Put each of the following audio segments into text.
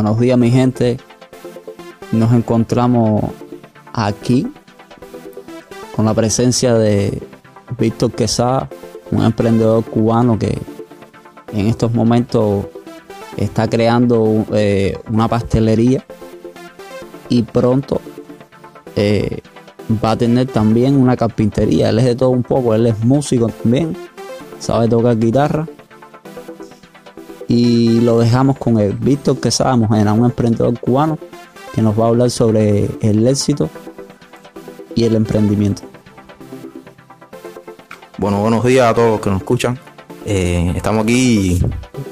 Buenos días mi gente. Nos encontramos aquí con la presencia de Víctor Quesada, un emprendedor cubano que en estos momentos está creando eh, una pastelería y pronto eh, va a tener también una carpintería. Él es de todo un poco, él es músico también, sabe tocar guitarra. Y lo dejamos con el Víctor Quesada, era un emprendedor cubano que nos va a hablar sobre el éxito y el emprendimiento. Bueno, buenos días a todos los que nos escuchan. Eh, estamos aquí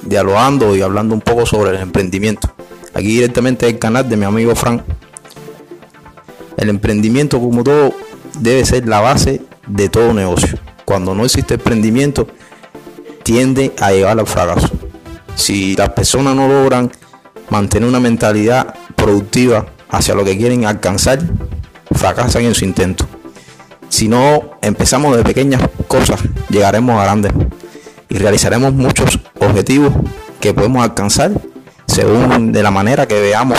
dialogando y hablando un poco sobre el emprendimiento. Aquí directamente el canal de mi amigo Frank. El emprendimiento, como todo, debe ser la base de todo negocio. Cuando no existe emprendimiento, tiende a llevar al fracaso. Si las personas no logran mantener una mentalidad productiva hacia lo que quieren alcanzar, fracasan en su intento. Si no empezamos de pequeñas cosas, llegaremos a grandes y realizaremos muchos objetivos que podemos alcanzar según de la manera que veamos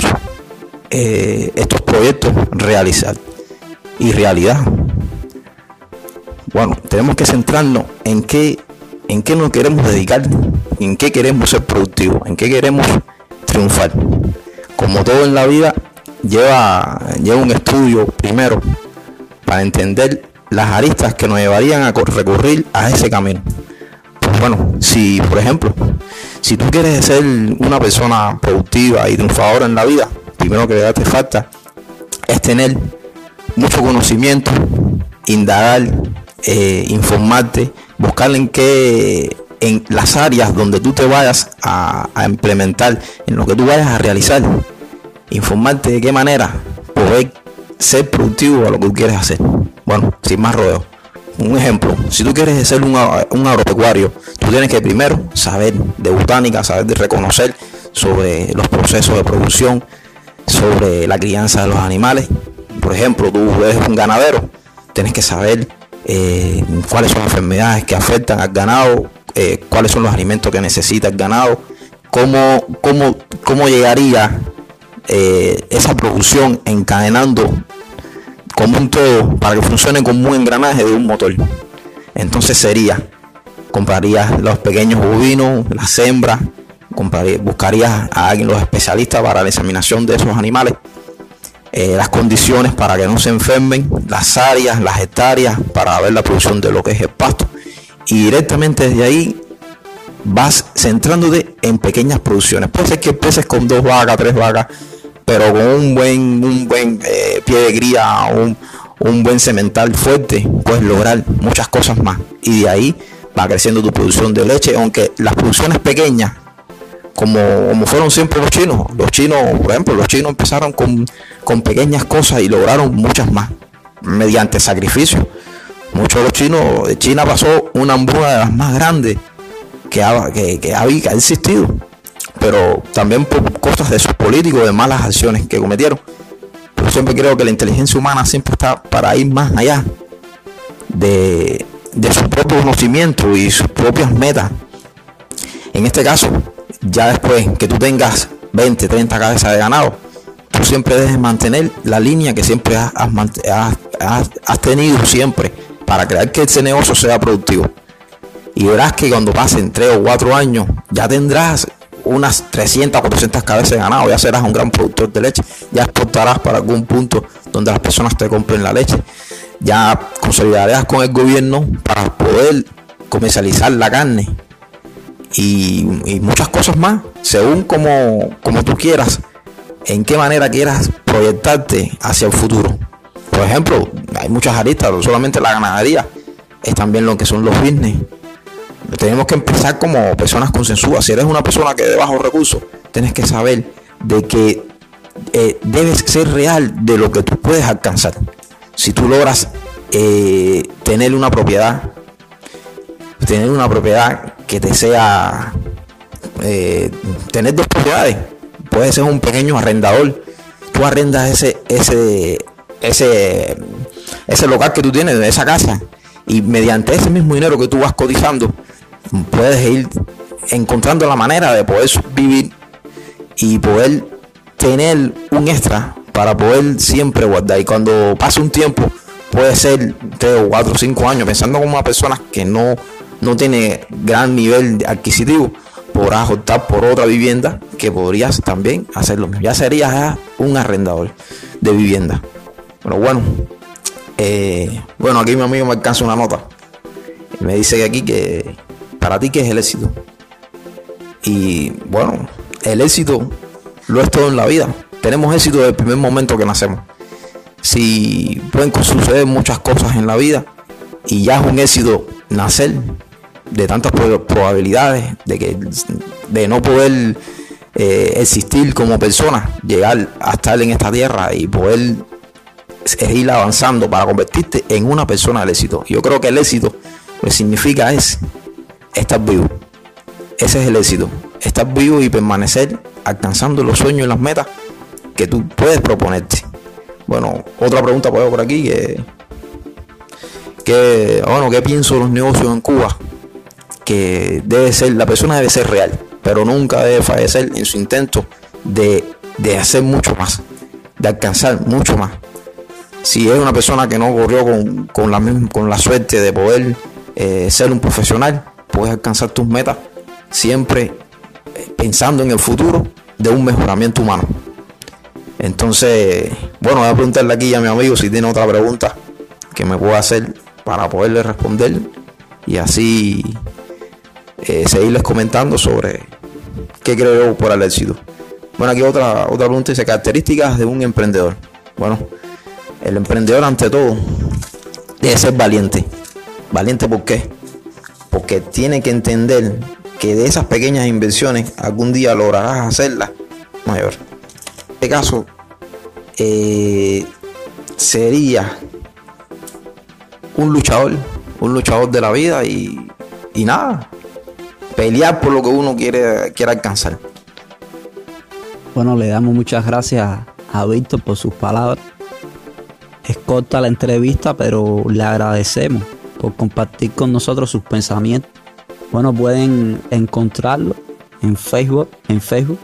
eh, estos proyectos realizar y realidad. Bueno, tenemos que centrarnos en qué, en qué nos queremos dedicar, en qué queremos ser productivos, en qué queremos triunfar. Como todo en la vida, lleva, lleva un estudio primero para entender las aristas que nos llevarían a recurrir a ese camino bueno, si por ejemplo, si tú quieres ser una persona productiva y triunfadora en la vida, primero que te falta es tener mucho conocimiento, indagar, eh, informarte, buscar en qué en las áreas donde tú te vayas a, implementar, en lo que tú vayas a realizar, informarte de qué manera poder ser productivo a lo que tú quieres hacer. Bueno, sin más rodeo un ejemplo, si tú quieres ser un, agropecuario, tú tienes que primero saber de botánica, saber de reconocer sobre los procesos de producción, sobre la crianza de los animales. Por ejemplo, tú eres un ganadero, tienes que saber eh, cuáles son las enfermedades que afectan al ganado, eh, cuáles son los alimentos que necesita el ganado, cómo, cómo, cómo llegaría eh, esa producción encadenando como un todo para que funcione como un engranaje de un motor. Entonces sería, comprarías los pequeños bovinos, las hembras, buscarías a alguien, los especialistas para la examinación de esos animales, eh, las condiciones para que no se enfermen, las áreas, las hectáreas, para ver la producción de lo que es el pasto. Y directamente desde ahí vas centrándote en pequeñas producciones. Puede ser que empieces con dos vacas, tres vacas, pero con un buen, un buen eh, pie de cría, un, un buen cemental fuerte, puedes lograr muchas cosas más. Y de ahí va creciendo tu producción de leche, aunque las producciones pequeñas, como, como fueron siempre los chinos, los chinos, por ejemplo, los chinos empezaron con, con pequeñas cosas y lograron muchas más, mediante sacrificio. Muchos de los chinos, China pasó una hambruna de las más grandes que que, que ha existido pero también por cosas de sus políticos, de malas acciones que cometieron. Pero siempre creo que la inteligencia humana siempre está para ir más allá de, de su propio conocimiento y sus propias metas. En este caso, ya después que tú tengas 20, 30 cabezas de ganado, tú siempre debes mantener la línea que siempre has tenido siempre para crear que ese negocio sea productivo. Y verás que cuando pasen 3 o 4 años, ya tendrás unas 300, 400 cabezas de ganado, ya serás un gran productor de leche, ya exportarás para algún punto donde las personas te compren la leche, ya consolidarás con el gobierno para poder comercializar la carne y, muchas cosas más, según como, como tú quieras, en qué manera quieras proyectarte hacia el futuro. Por ejemplo, hay muchas aristas, no solamente la ganadería, es también lo que son los business tenemos que empezar como personas consensuadas. Si eres una persona que de bajos recursos, tienes que saber de que eh, debes ser real de lo que tú puedes alcanzar. Si tú logras eh, tener una propiedad, tener una propiedad que te sea, eh, tener dos propiedades, puedes ser un pequeño arrendador. Tú arrendas ese, ese, ese, ese local que tú tienes, de esa casa, y mediante ese mismo dinero que tú vas cotizando, puedes ir encontrando la manera de poder vivir y poder tener un extra para poder siempre guardar. Y cuando pase un tiempo, puede ser 3 o 4 o 5 años, pensando como una persona que no, no tiene gran nivel adquisitivo, podrás optar por otra vivienda que podrías también hacer lo mismo. Ya serías un arrendador de vivienda. Pero bueno, eh, bueno, aquí mi amigo me alcanza una nota. Me dice aquí que para ti qué es el éxito. Y bueno, el éxito lo es todo en la vida. Tenemos éxito desde el primer momento que nacemos. Si pueden suceder muchas cosas en la vida y ya es un éxito nacer de tantas probabilidades de que de no poder eh, existir como persona, llegar a estar en esta tierra y poder ir avanzando para convertirte en una persona del éxito. Yo creo que el éxito lo que significa es estar vivo. Ese es el éxito. Estar vivo y permanecer alcanzando los sueños y las metas que tú puedes proponerte. Bueno, otra pregunta por aquí que, que bueno, ¿qué pienso de los negocios en Cuba? Que debe ser, la persona debe ser real, pero nunca debe fallecer en su intento de, de hacer mucho más, de alcanzar mucho más. Si es una persona que no corrió con, con, la, con la suerte de poder eh, ser un profesional, puedes alcanzar tus metas siempre eh, pensando en el futuro de un mejoramiento humano. Entonces, bueno, voy a preguntarle aquí a mi amigo si tiene otra pregunta que me pueda hacer para poderle responder y así eh, seguirles comentando sobre qué creo por el éxito. Bueno, aquí otra, otra pregunta dice características de un emprendedor. Bueno, el emprendedor ante todo debe ser valiente. ¿Valiente por qué? Porque tiene que entender que de esas pequeñas inversiones algún día lograrás hacerlas mayor. En este caso, eh, sería un luchador, un luchador de la vida y, y nada, pelear por lo que uno quiere, quiere alcanzar. Bueno, le damos muchas gracias a Víctor por sus palabras. Es corta la entrevista, pero le agradecemos por compartir con nosotros sus pensamientos. Bueno, pueden encontrarlo en Facebook, en Facebook,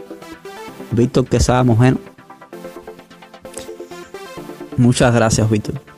Víctor Quesada Mujer. Muchas gracias, Víctor.